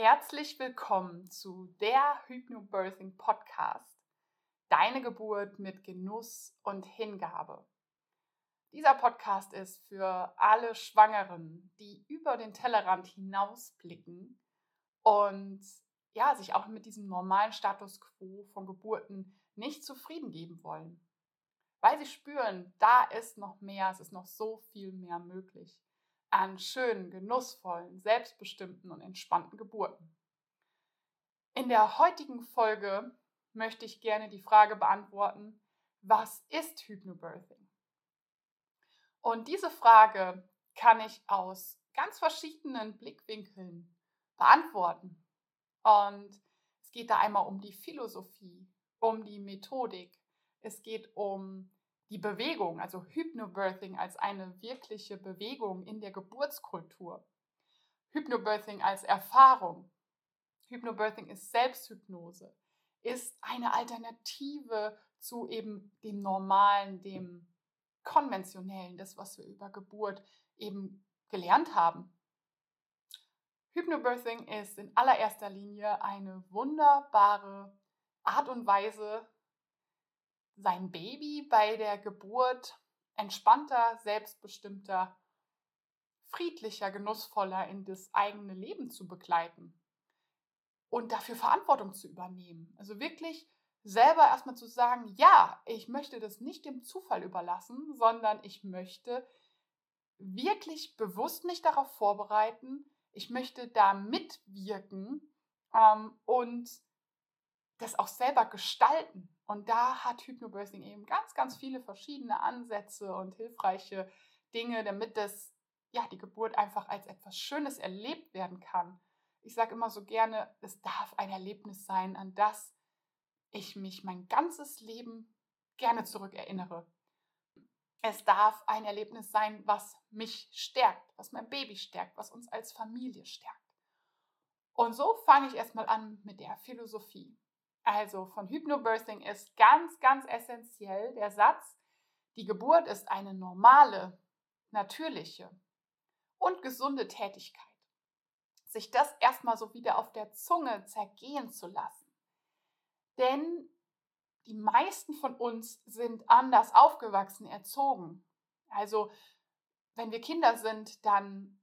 Herzlich willkommen zu der Hypnobirthing Podcast. Deine Geburt mit Genuss und Hingabe. Dieser Podcast ist für alle Schwangeren, die über den Tellerrand hinausblicken und ja, sich auch mit diesem normalen Status quo von Geburten nicht zufrieden geben wollen. Weil sie spüren, da ist noch mehr, es ist noch so viel mehr möglich an schönen, genussvollen, selbstbestimmten und entspannten Geburten. In der heutigen Folge möchte ich gerne die Frage beantworten, was ist Hypnobirthing? Und diese Frage kann ich aus ganz verschiedenen Blickwinkeln beantworten. Und es geht da einmal um die Philosophie, um die Methodik, es geht um die Bewegung, also Hypnobirthing als eine wirkliche Bewegung in der Geburtskultur. Hypnobirthing als Erfahrung. Hypnobirthing ist Selbsthypnose, ist eine Alternative zu eben dem Normalen, dem Konventionellen, das, was wir über Geburt eben gelernt haben. Hypnobirthing ist in allererster Linie eine wunderbare Art und Weise, sein Baby bei der Geburt entspannter, selbstbestimmter, friedlicher, genussvoller in das eigene Leben zu begleiten und dafür Verantwortung zu übernehmen. Also wirklich selber erstmal zu sagen, ja, ich möchte das nicht dem Zufall überlassen, sondern ich möchte wirklich bewusst mich darauf vorbereiten, ich möchte da mitwirken ähm, und das auch selber gestalten. Und da hat Hypnobirthing eben ganz, ganz viele verschiedene Ansätze und hilfreiche Dinge, damit das, ja, die Geburt einfach als etwas Schönes erlebt werden kann. Ich sage immer so gerne, es darf ein Erlebnis sein, an das ich mich mein ganzes Leben gerne zurückerinnere. Es darf ein Erlebnis sein, was mich stärkt, was mein Baby stärkt, was uns als Familie stärkt. Und so fange ich erstmal an mit der Philosophie. Also von Hypnobirthing ist ganz, ganz essentiell der Satz, die Geburt ist eine normale, natürliche und gesunde Tätigkeit. Sich das erstmal so wieder auf der Zunge zergehen zu lassen. Denn die meisten von uns sind anders aufgewachsen, erzogen. Also wenn wir Kinder sind, dann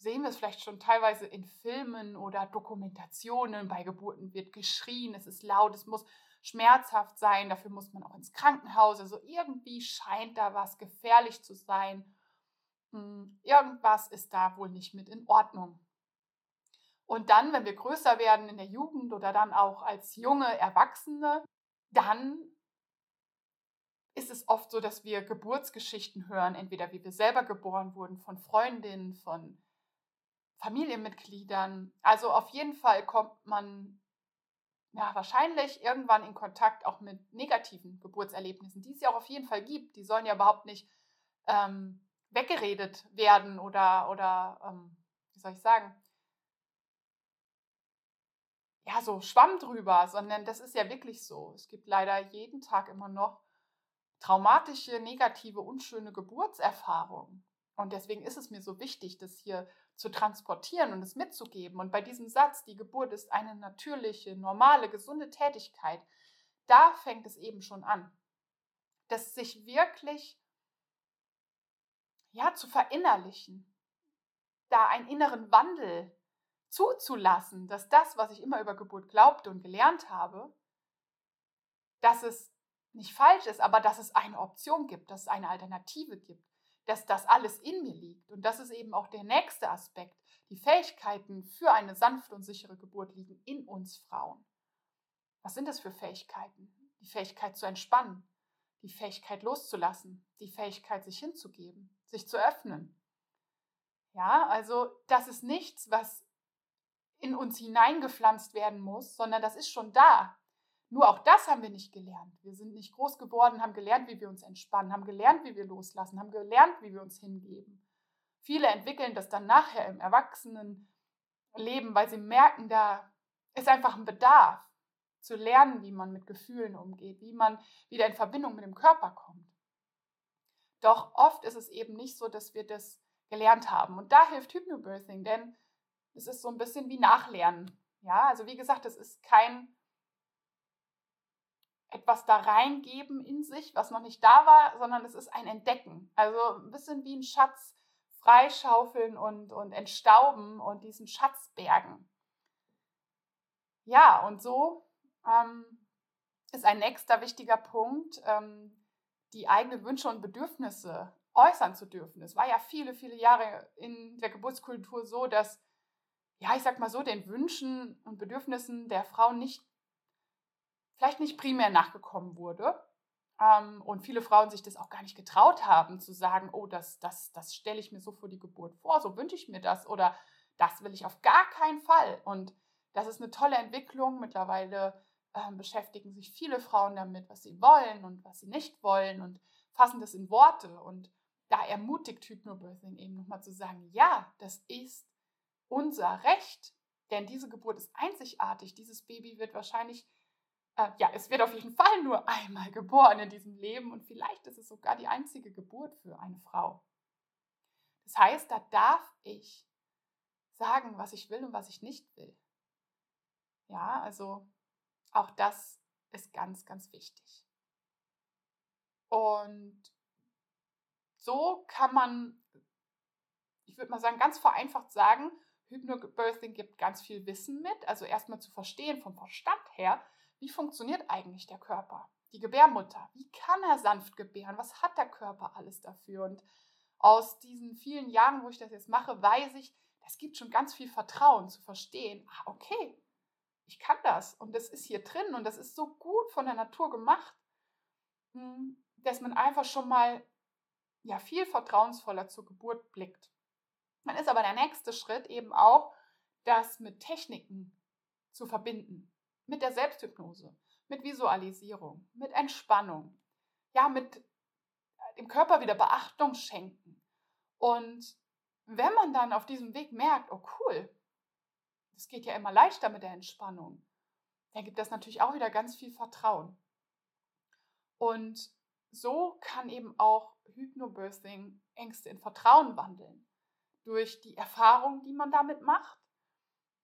sehen wir es vielleicht schon teilweise in Filmen oder Dokumentationen. Bei Geburten wird geschrien, es ist laut, es muss schmerzhaft sein, dafür muss man auch ins Krankenhaus. Also irgendwie scheint da was gefährlich zu sein. Hm, irgendwas ist da wohl nicht mit in Ordnung. Und dann, wenn wir größer werden in der Jugend oder dann auch als junge Erwachsene, dann ist es oft so, dass wir Geburtsgeschichten hören, entweder wie wir selber geboren wurden, von Freundinnen, von Familienmitgliedern. Also auf jeden Fall kommt man ja wahrscheinlich irgendwann in Kontakt auch mit negativen Geburtserlebnissen, die es ja auch auf jeden Fall gibt. Die sollen ja überhaupt nicht ähm, weggeredet werden oder, oder ähm, wie soll ich sagen, ja, so Schwamm drüber, sondern das ist ja wirklich so. Es gibt leider jeden Tag immer noch traumatische, negative, unschöne Geburtserfahrungen. Und deswegen ist es mir so wichtig, das hier zu transportieren und es mitzugeben. Und bei diesem Satz, die Geburt ist eine natürliche, normale, gesunde Tätigkeit, da fängt es eben schon an. Das sich wirklich ja, zu verinnerlichen, da einen inneren Wandel zuzulassen, dass das, was ich immer über Geburt glaubte und gelernt habe, dass es nicht falsch ist, aber dass es eine Option gibt, dass es eine Alternative gibt, dass das alles in mir liegt. Und das ist eben auch der nächste Aspekt. Die Fähigkeiten für eine sanfte und sichere Geburt liegen in uns Frauen. Was sind das für Fähigkeiten? Die Fähigkeit zu entspannen, die Fähigkeit loszulassen, die Fähigkeit sich hinzugeben, sich zu öffnen. Ja, also das ist nichts, was in uns hineingepflanzt werden muss, sondern das ist schon da. Nur auch das haben wir nicht gelernt. Wir sind nicht groß geworden, haben gelernt, wie wir uns entspannen, haben gelernt, wie wir loslassen, haben gelernt, wie wir uns hingeben. Viele entwickeln das dann nachher im Erwachsenenleben, weil sie merken, da ist einfach ein Bedarf zu lernen, wie man mit Gefühlen umgeht, wie man wieder in Verbindung mit dem Körper kommt. Doch oft ist es eben nicht so, dass wir das gelernt haben. Und da hilft Hypnobirthing, denn es ist so ein bisschen wie Nachlernen. Ja, also wie gesagt, es ist kein etwas da reingeben in sich, was noch nicht da war, sondern es ist ein Entdecken. Also ein bisschen wie ein Schatz freischaufeln und, und entstauben und diesen Schatz bergen. Ja, und so ähm, ist ein nächster wichtiger Punkt, ähm, die eigenen Wünsche und Bedürfnisse äußern zu dürfen. Es war ja viele, viele Jahre in der Geburtskultur so, dass, ja, ich sag mal so, den Wünschen und Bedürfnissen der Frauen nicht, vielleicht nicht primär nachgekommen wurde. Ähm, und viele Frauen sich das auch gar nicht getraut haben, zu sagen, oh, das, das, das stelle ich mir so vor die Geburt vor, so wünsche ich mir das oder das will ich auf gar keinen Fall. Und das ist eine tolle Entwicklung. Mittlerweile äh, beschäftigen sich viele Frauen damit, was sie wollen und was sie nicht wollen und fassen das in Worte. Und da ermutigt Hypnobirthing eben nochmal zu sagen, ja, das ist unser Recht, denn diese Geburt ist einzigartig. Dieses Baby wird wahrscheinlich, äh, ja, es wird auf jeden Fall nur einmal geboren in diesem Leben und vielleicht ist es sogar die einzige Geburt für eine Frau. Das heißt, da darf ich sagen, was ich will und was ich nicht will. Ja, also auch das ist ganz, ganz wichtig. Und so kann man, ich würde mal sagen, ganz vereinfacht sagen, Hypnobirthing gibt ganz viel Wissen mit. Also erstmal zu verstehen vom Verstand her, wie funktioniert eigentlich der Körper, die Gebärmutter, wie kann er sanft gebären, was hat der Körper alles dafür. Und aus diesen vielen Jahren, wo ich das jetzt mache, weiß ich, das gibt schon ganz viel Vertrauen zu verstehen, ah, okay, ich kann das und das ist hier drin und das ist so gut von der Natur gemacht, hm, dass man einfach schon mal ja viel vertrauensvoller zur Geburt blickt. Dann ist aber der nächste Schritt eben auch, das mit Techniken zu verbinden, mit der Selbsthypnose, mit Visualisierung, mit Entspannung, ja, mit äh, dem Körper wieder Beachtung schenken. Und wenn man dann auf diesem Weg merkt, oh cool, das geht ja immer leichter mit der Entspannung, dann gibt das natürlich auch wieder ganz viel Vertrauen. Und so kann eben auch Hypnobirthing Ängste in Vertrauen wandeln. Durch die Erfahrung, die man damit macht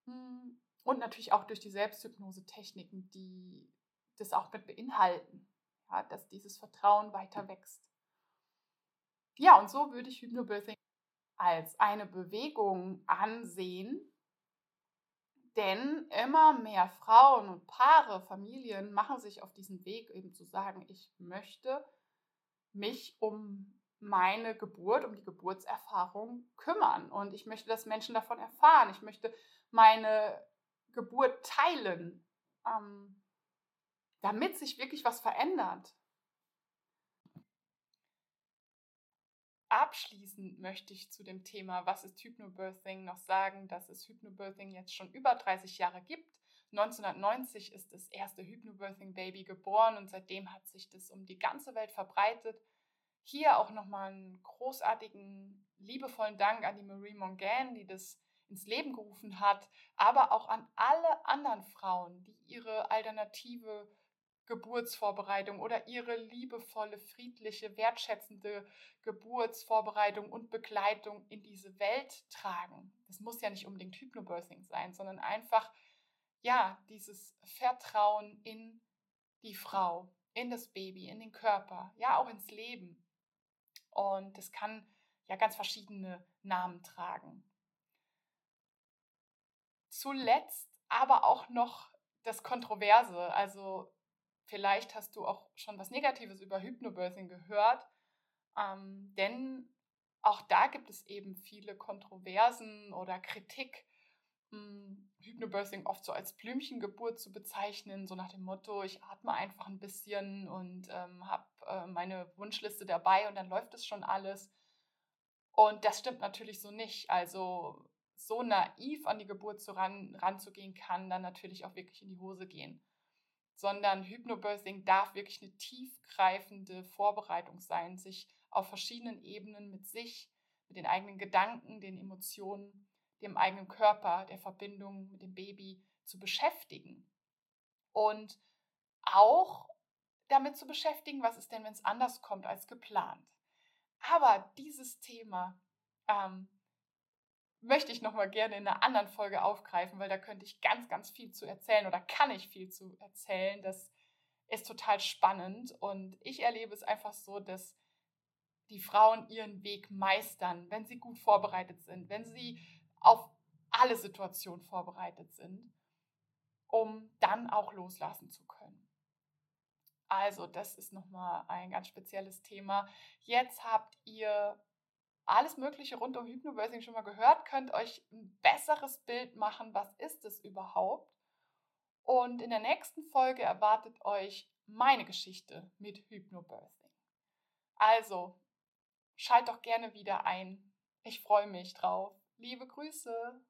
hm, und natürlich auch durch die Selbsthypnose-Techniken, die das auch mit beinhalten, ja, dass dieses Vertrauen weiter wächst. Ja, und so würde ich Hypnobirthing als eine Bewegung ansehen, denn immer mehr Frauen und Paare, Familien machen sich auf diesen Weg, eben zu sagen, ich möchte mich um meine Geburt, um die Geburtserfahrung kümmern. Und ich möchte, dass Menschen davon erfahren. Ich möchte meine Geburt teilen, ähm, damit sich wirklich was verändert. Abschließend möchte ich zu dem Thema, was ist Hypnobirthing, noch sagen, dass es Hypnobirthing jetzt schon über 30 Jahre gibt. 1990 ist das erste Hypnobirthing-Baby geboren und seitdem hat sich das um die ganze Welt verbreitet. Hier auch nochmal einen großartigen, liebevollen Dank an die Marie Mongan, die das ins Leben gerufen hat, aber auch an alle anderen Frauen, die ihre alternative Geburtsvorbereitung oder ihre liebevolle, friedliche, wertschätzende Geburtsvorbereitung und Begleitung in diese Welt tragen. Das muss ja nicht unbedingt Hypnobirthing sein, sondern einfach, ja, dieses Vertrauen in die Frau, in das Baby, in den Körper, ja, auch ins Leben. Und das kann ja ganz verschiedene Namen tragen. Zuletzt aber auch noch das Kontroverse, also Vielleicht hast du auch schon was Negatives über Hypnobirthing gehört, ähm, denn auch da gibt es eben viele Kontroversen oder Kritik, hm, Hypnobirthing oft so als Blümchengeburt zu bezeichnen, so nach dem Motto, ich atme einfach ein bisschen und ähm, habe äh, meine Wunschliste dabei und dann läuft es schon alles. Und das stimmt natürlich so nicht. Also so naiv an die Geburt zu ran, ranzugehen, kann dann natürlich auch wirklich in die Hose gehen sondern Hypnobirthing darf wirklich eine tiefgreifende Vorbereitung sein, sich auf verschiedenen Ebenen mit sich, mit den eigenen Gedanken, den Emotionen, dem eigenen Körper, der Verbindung mit dem Baby zu beschäftigen. Und auch damit zu beschäftigen, was ist denn, wenn es anders kommt als geplant. Aber dieses Thema ähm, möchte ich nochmal gerne in einer anderen Folge aufgreifen, weil da könnte ich ganz, ganz viel zu erzählen oder kann ich viel zu erzählen. Das ist total spannend und ich erlebe es einfach so, dass die Frauen ihren Weg meistern, wenn sie gut vorbereitet sind, wenn sie auf alle Situationen vorbereitet sind, um dann auch loslassen zu können. Also, das ist nochmal ein ganz spezielles Thema. Jetzt habt ihr alles Mögliche rund um Hypnobirthing schon mal gehört, könnt euch ein besseres Bild machen, was ist es überhaupt. Und in der nächsten Folge erwartet euch meine Geschichte mit Hypnobirthing. Also, schalt doch gerne wieder ein. Ich freue mich drauf. Liebe Grüße.